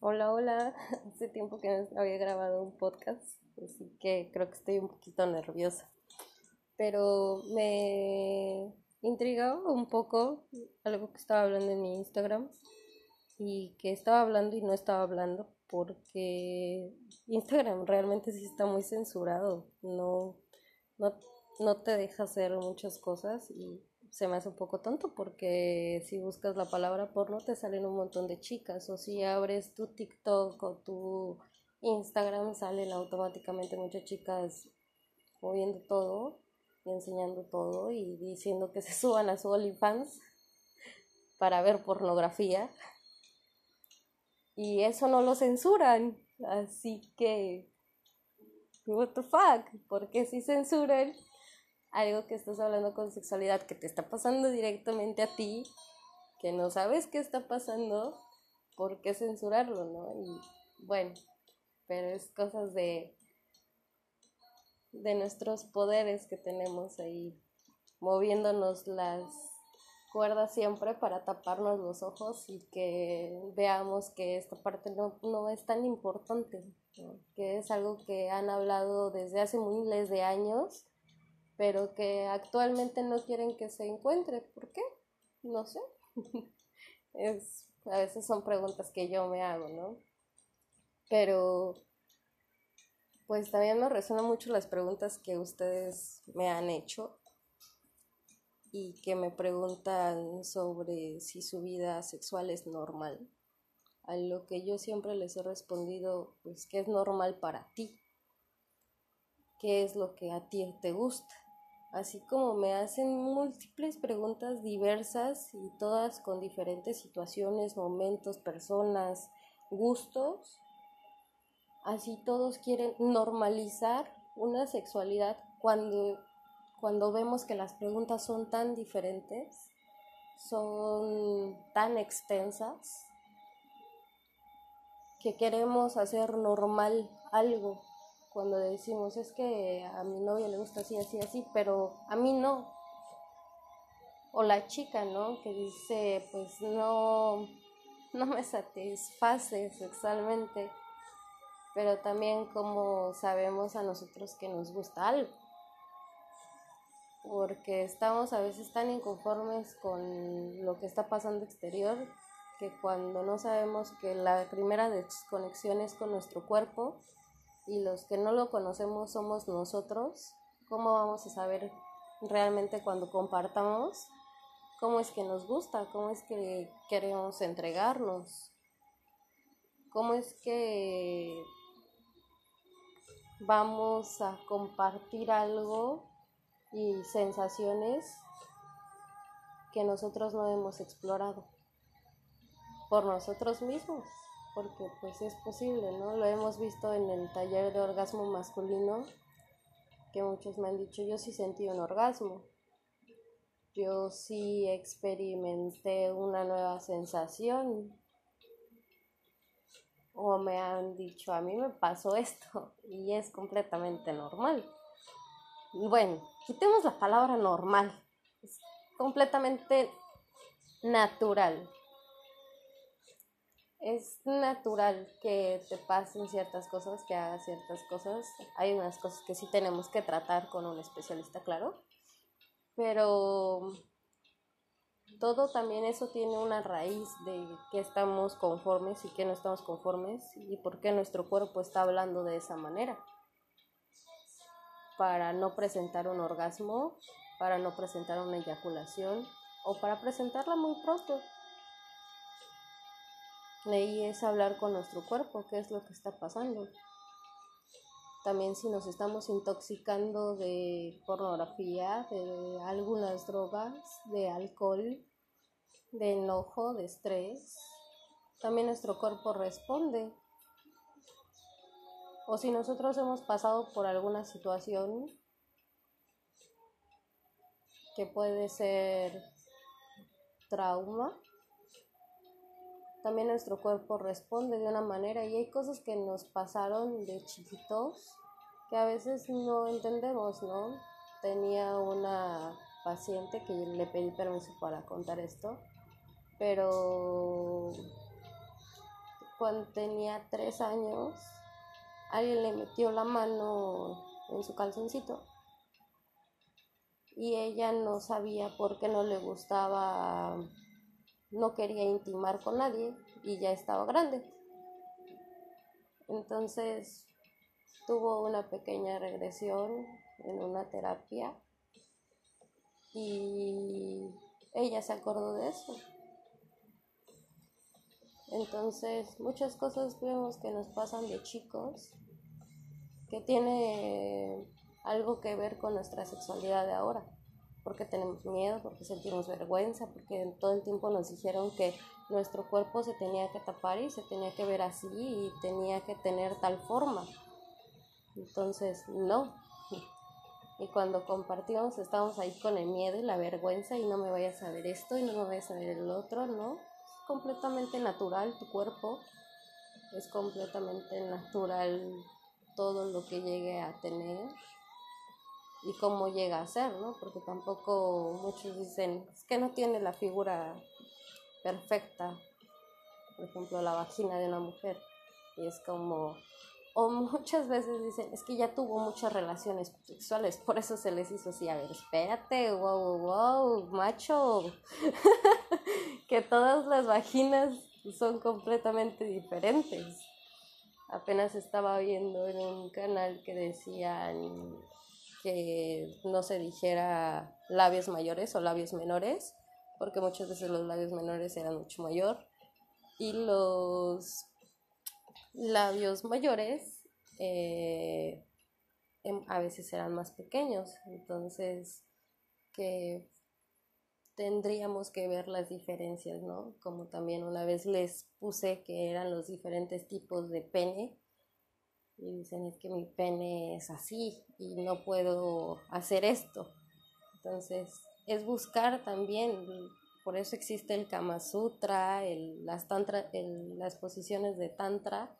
Hola, hola. Hace tiempo que no había grabado un podcast, así que creo que estoy un poquito nerviosa. Pero me intrigaba un poco algo que estaba hablando en mi Instagram y que estaba hablando y no estaba hablando porque Instagram realmente sí está muy censurado, no, no, no te deja hacer muchas cosas y se me hace un poco tonto porque si buscas la palabra porno te salen un montón de chicas o si abres tu TikTok o tu Instagram salen automáticamente muchas chicas moviendo todo y enseñando todo y diciendo que se suban a su OnlyFans para ver pornografía. Y eso no lo censuran así que what the fuck ¿por qué si censuran algo que estás hablando con sexualidad que te está pasando directamente a ti, que no sabes qué está pasando, ¿por qué censurarlo, no? Y bueno, pero es cosas de de nuestros poderes que tenemos ahí moviéndonos las cuerdas siempre para taparnos los ojos y que veamos que esta parte no, no es tan importante, que es algo que han hablado desde hace miles de años pero que actualmente no quieren que se encuentre. ¿Por qué? No sé. es, a veces son preguntas que yo me hago, ¿no? Pero pues también me resuenan mucho las preguntas que ustedes me han hecho y que me preguntan sobre si su vida sexual es normal. A lo que yo siempre les he respondido, pues, ¿qué es normal para ti? ¿Qué es lo que a ti te gusta? Así como me hacen múltiples preguntas diversas y todas con diferentes situaciones, momentos, personas, gustos, así todos quieren normalizar una sexualidad cuando, cuando vemos que las preguntas son tan diferentes, son tan extensas, que queremos hacer normal algo cuando decimos es que a mi novio le gusta así, así, así, pero a mí no. O la chica, ¿no? Que dice, pues no, no me satisface sexualmente, pero también como sabemos a nosotros que nos gusta algo. Porque estamos a veces tan inconformes con lo que está pasando exterior que cuando no sabemos que la primera desconexión es con nuestro cuerpo, y los que no lo conocemos somos nosotros, ¿cómo vamos a saber realmente cuando compartamos cómo es que nos gusta, cómo es que queremos entregarnos, cómo es que vamos a compartir algo y sensaciones que nosotros no hemos explorado por nosotros mismos porque pues es posible, ¿no? Lo hemos visto en el taller de orgasmo masculino, que muchos me han dicho, yo sí sentí un orgasmo, yo sí experimenté una nueva sensación, o me han dicho, a mí me pasó esto, y es completamente normal. Bueno, quitemos la palabra normal, es completamente natural es natural que te pasen ciertas cosas, que hagas ciertas cosas. Hay unas cosas que sí tenemos que tratar con un especialista, claro. Pero todo también eso tiene una raíz de que estamos conformes y que no estamos conformes y por qué nuestro cuerpo está hablando de esa manera. Para no presentar un orgasmo, para no presentar una eyaculación o para presentarla muy pronto Ahí es hablar con nuestro cuerpo, qué es lo que está pasando. También si nos estamos intoxicando de pornografía, de algunas drogas, de alcohol, de enojo, de estrés, también nuestro cuerpo responde. O si nosotros hemos pasado por alguna situación que puede ser trauma, también nuestro cuerpo responde de una manera y hay cosas que nos pasaron de chiquitos que a veces no entendemos, ¿no? Tenía una paciente que le pedí permiso para contar esto, pero cuando tenía tres años, alguien le metió la mano en su calzoncito y ella no sabía por qué no le gustaba, no quería intimar con nadie y ya estaba grande. Entonces tuvo una pequeña regresión en una terapia y ella se acordó de eso. Entonces, muchas cosas vemos que nos pasan de chicos que tiene algo que ver con nuestra sexualidad de ahora. Porque tenemos miedo, porque sentimos vergüenza, porque todo el tiempo nos dijeron que nuestro cuerpo se tenía que tapar y se tenía que ver así y tenía que tener tal forma. Entonces, no. Y cuando compartimos, estamos ahí con el miedo y la vergüenza y no me vayas a ver esto y no me vayas a ver el otro, ¿no? Es completamente natural tu cuerpo, es completamente natural todo lo que llegue a tener y cómo llega a ser, ¿no? Porque tampoco muchos dicen, es que no tiene la figura perfecta, por ejemplo, la vagina de una mujer. Y es como, o muchas veces dicen, es que ya tuvo muchas relaciones sexuales, por eso se les hizo así, a ver, espérate, wow, wow, macho, que todas las vaginas son completamente diferentes. Apenas estaba viendo en un canal que decían que no se dijera labios mayores o labios menores, porque muchas veces los labios menores eran mucho mayor y los labios mayores eh, em, a veces eran más pequeños, entonces que tendríamos que ver las diferencias, ¿no? Como también una vez les puse que eran los diferentes tipos de pene y dicen es que mi pene es así y no puedo hacer esto. Entonces es buscar también por eso existe el Kama Sutra, el, las, tantra, las posiciones de Tantra,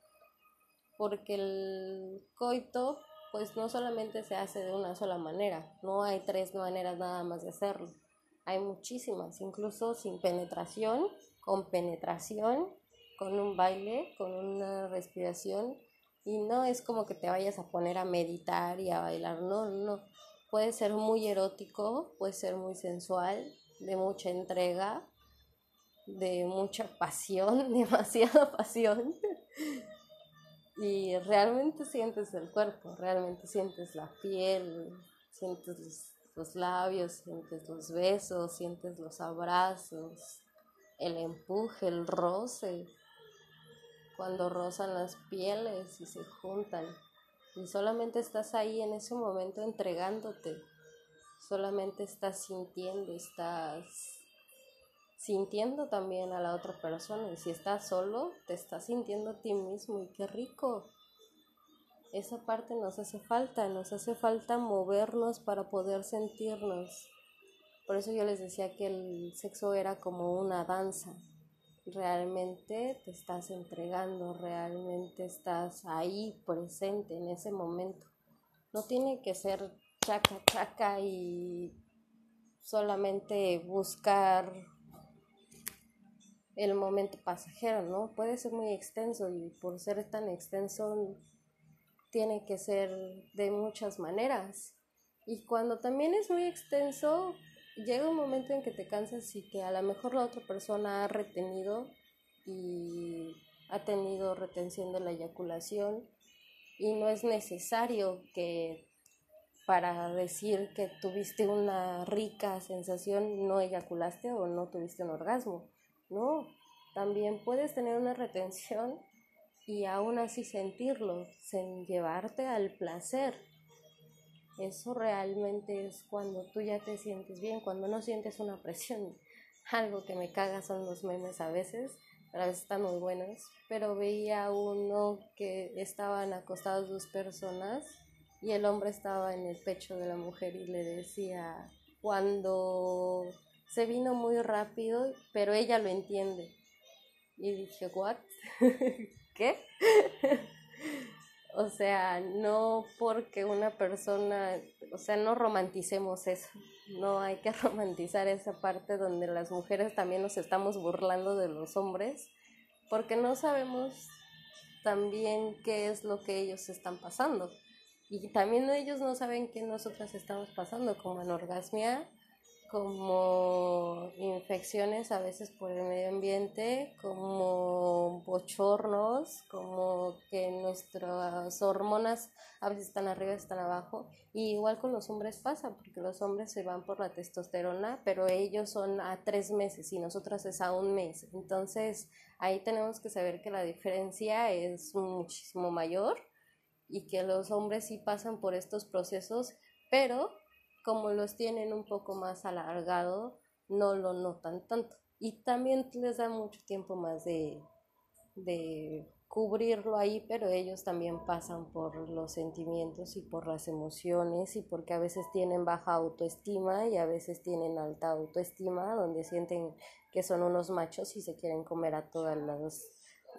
porque el coito pues no solamente se hace de una sola manera, no hay tres maneras nada más de hacerlo, hay muchísimas, incluso sin penetración, con penetración, con un baile, con una respiración, y no es como que te vayas a poner a meditar y a bailar, no, no, puede ser muy erótico, puede ser muy sensual, de mucha entrega, de mucha pasión, demasiada pasión. y realmente sientes el cuerpo, realmente sientes la piel, sientes los, labios, sientes los besos, sientes los abrazos, el empuje, el roce, cuando rozan las pieles y se juntan. Y solamente estás ahí en ese momento entregándote solamente estás sintiendo, estás sintiendo también a la otra persona. Y si estás solo, te estás sintiendo a ti mismo y qué rico. Esa parte nos hace falta, nos hace falta movernos para poder sentirnos. Por eso yo les decía que el sexo era como una danza. Realmente te estás entregando, realmente estás ahí presente en ese momento. No tiene que ser chaca, chaca y solamente buscar el momento pasajero, ¿no? Puede ser muy extenso y por ser tan extenso tiene que ser de muchas maneras. Y cuando también es muy extenso, llega un momento en que te cansas y que a lo mejor la otra persona ha retenido y ha tenido retención de la eyaculación y no es necesario que para decir que tuviste una rica sensación, no eyaculaste o no tuviste un orgasmo. No, también puedes tener una retención y aún así sentirlo, sin llevarte al placer. Eso realmente es cuando tú ya te sientes bien, cuando no sientes una presión. Algo que me caga son los memes a veces a veces están muy buenos, pero veía uno que estaban acostadas dos personas y el hombre estaba en el pecho de la mujer y le decía, cuando se vino muy rápido, pero ella lo entiende. Y dije, ¿what? ¿Qué? o sea, no porque una persona, o sea, no romanticemos eso. No hay que romantizar esa parte donde las mujeres también nos estamos burlando de los hombres, porque no sabemos también qué es lo que ellos están pasando. Y también ellos no saben qué nosotras estamos pasando, como anorgasmia, como infecciones a veces por el medio ambiente, como bochornos, como que nuestras hormonas a veces están arriba, están abajo. Y igual con los hombres pasa, porque los hombres se van por la testosterona, pero ellos son a tres meses y nosotras es a un mes. Entonces ahí tenemos que saber que la diferencia es muchísimo mayor y que los hombres sí pasan por estos procesos, pero como los tienen un poco más alargado, no lo notan tanto. Y también les da mucho tiempo más de, de cubrirlo ahí, pero ellos también pasan por los sentimientos y por las emociones y porque a veces tienen baja autoestima y a veces tienen alta autoestima, donde sienten que son unos machos y se quieren comer a todas las...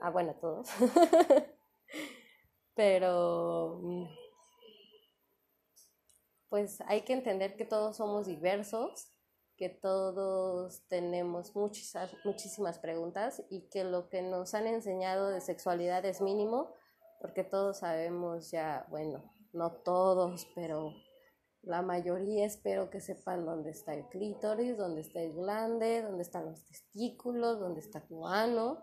Ah, bueno, a todos. pero mm, pues hay que entender que todos somos diversos, que todos tenemos muchas, muchísimas preguntas y que lo que nos han enseñado de sexualidad es mínimo, porque todos sabemos ya, bueno, no todos, pero la mayoría espero que sepan dónde está el clítoris, dónde está el glande, dónde están los testículos, dónde está tu ano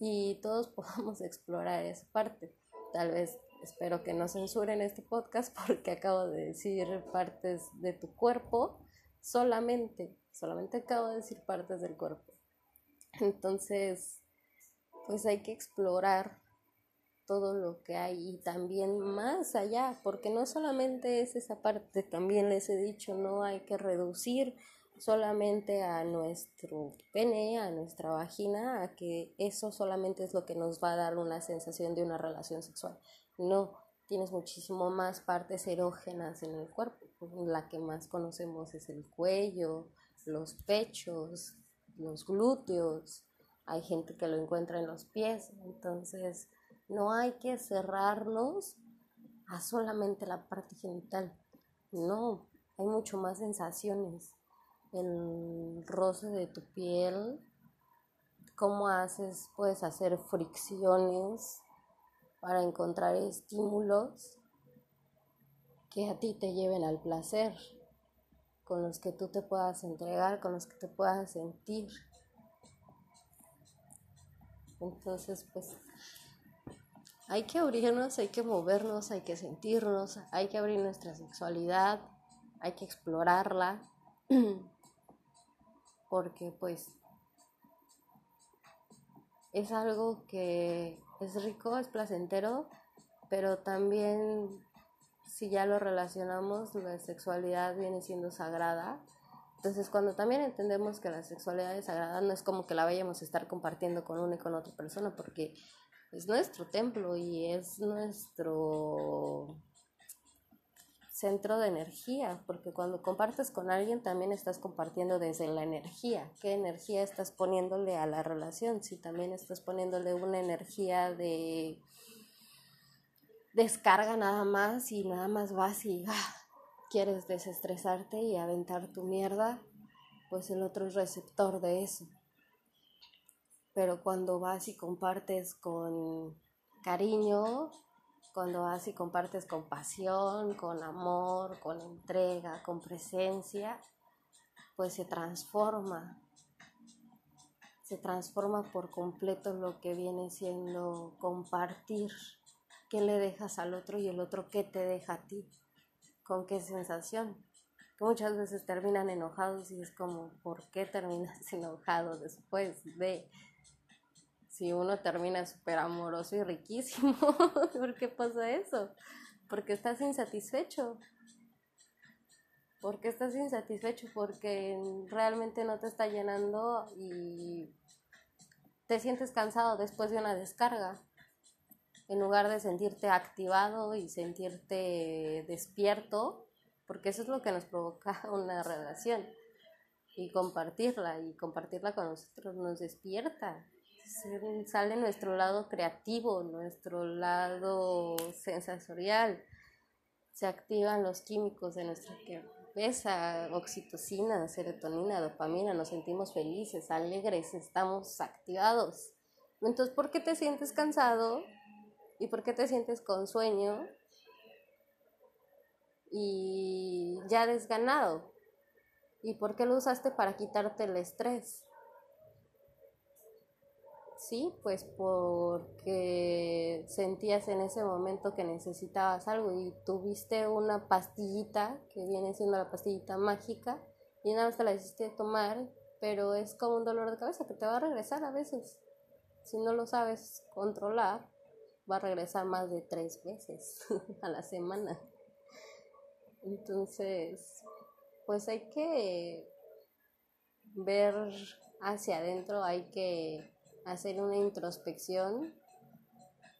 y todos podamos explorar esa parte. Tal vez espero que no censuren este podcast porque acabo de decir partes de tu cuerpo, solamente, solamente acabo de decir partes del cuerpo. Entonces, pues hay que explorar todo lo que hay y también más allá, porque no solamente es esa parte, también les he dicho, no hay que reducir solamente a nuestro pene, a nuestra vagina, a que eso solamente es lo que nos va a dar una sensación de una relación sexual. No, tienes muchísimo más partes erógenas en el cuerpo. La que más conocemos es el cuello, los pechos, los glúteos. Hay gente que lo encuentra en los pies. Entonces, no hay que cerrarnos a solamente la parte genital. No, hay mucho más sensaciones. El roce de tu piel, cómo haces, puedes hacer fricciones para encontrar estímulos que a ti te lleven al placer, con los que tú te puedas entregar, con los que te puedas sentir. Entonces, pues hay que abrirnos, hay que movernos, hay que sentirnos, hay que abrir nuestra sexualidad, hay que explorarla, porque pues es algo que es rico, es placentero, pero también si ya lo relacionamos, la sexualidad viene siendo sagrada. Entonces, cuando también entendemos que la sexualidad es sagrada, no es como que la vayamos a estar compartiendo con una y con otra persona, porque es nuestro templo y es nuestro centro de energía, porque cuando compartes con alguien también estás compartiendo desde la energía. ¿Qué energía estás poniéndole a la relación? Si también estás poniéndole una energía de descarga nada más y nada más vas y ah, quieres desestresarte y aventar tu mierda, pues el otro es receptor de eso. Pero cuando vas y compartes con cariño, cuando vas y compartes con pasión, con amor, con entrega, con presencia, pues se transforma. Se transforma por completo lo que viene siendo compartir. ¿Qué le dejas al otro y el otro qué te deja a ti? ¿Con qué sensación? Muchas veces terminan enojados y es como, ¿por qué terminas enojado después de si uno termina súper amoroso y riquísimo, ¿por qué pasa eso? Porque estás insatisfecho. Porque estás insatisfecho, porque realmente no te está llenando y te sientes cansado después de una descarga. En lugar de sentirte activado y sentirte despierto, porque eso es lo que nos provoca una relación. Y compartirla, y compartirla con nosotros nos despierta. Sale nuestro lado creativo, nuestro lado sensorial. Se activan los químicos de nuestra cabeza, oxitocina, serotonina, dopamina, nos sentimos felices, alegres, estamos activados. Entonces, ¿por qué te sientes cansado? ¿Y por qué te sientes con sueño? Y ya desganado. ¿Y por qué lo usaste para quitarte el estrés? Sí, pues porque sentías en ese momento que necesitabas algo y tuviste una pastillita que viene siendo la pastillita mágica y nada más te la hiciste tomar, pero es como un dolor de cabeza que te va a regresar a veces. Si no lo sabes controlar, va a regresar más de tres veces a la semana. Entonces, pues hay que ver hacia adentro, hay que hacer una introspección,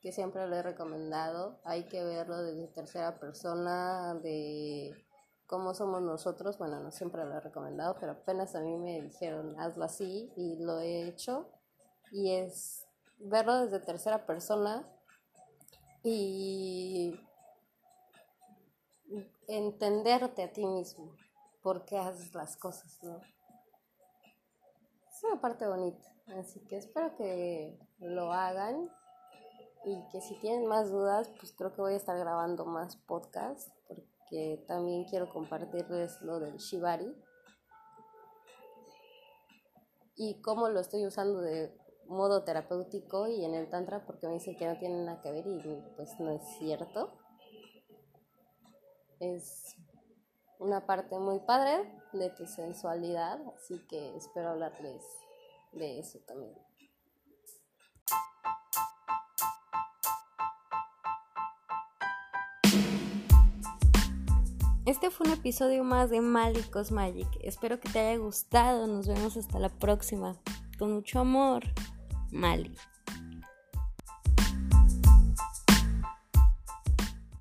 que siempre lo he recomendado. Hay que verlo desde tercera persona, de cómo somos nosotros. Bueno, no siempre lo he recomendado, pero apenas a mí me dijeron hazlo así y lo he hecho. Y es verlo desde tercera persona y entenderte a ti mismo, por qué haces las cosas, ¿no? Es una parte bonita. Así que espero que lo hagan y que si tienen más dudas, pues creo que voy a estar grabando más podcasts porque también quiero compartirles lo del Shibari y cómo lo estoy usando de modo terapéutico y en el tantra porque me dicen que no tiene nada que ver y pues no es cierto. Es una parte muy padre de tu sensualidad, así que espero hablarles de eso también. Este fue un episodio más de Malicos Magic. Espero que te haya gustado. Nos vemos hasta la próxima. Con mucho amor, Mali.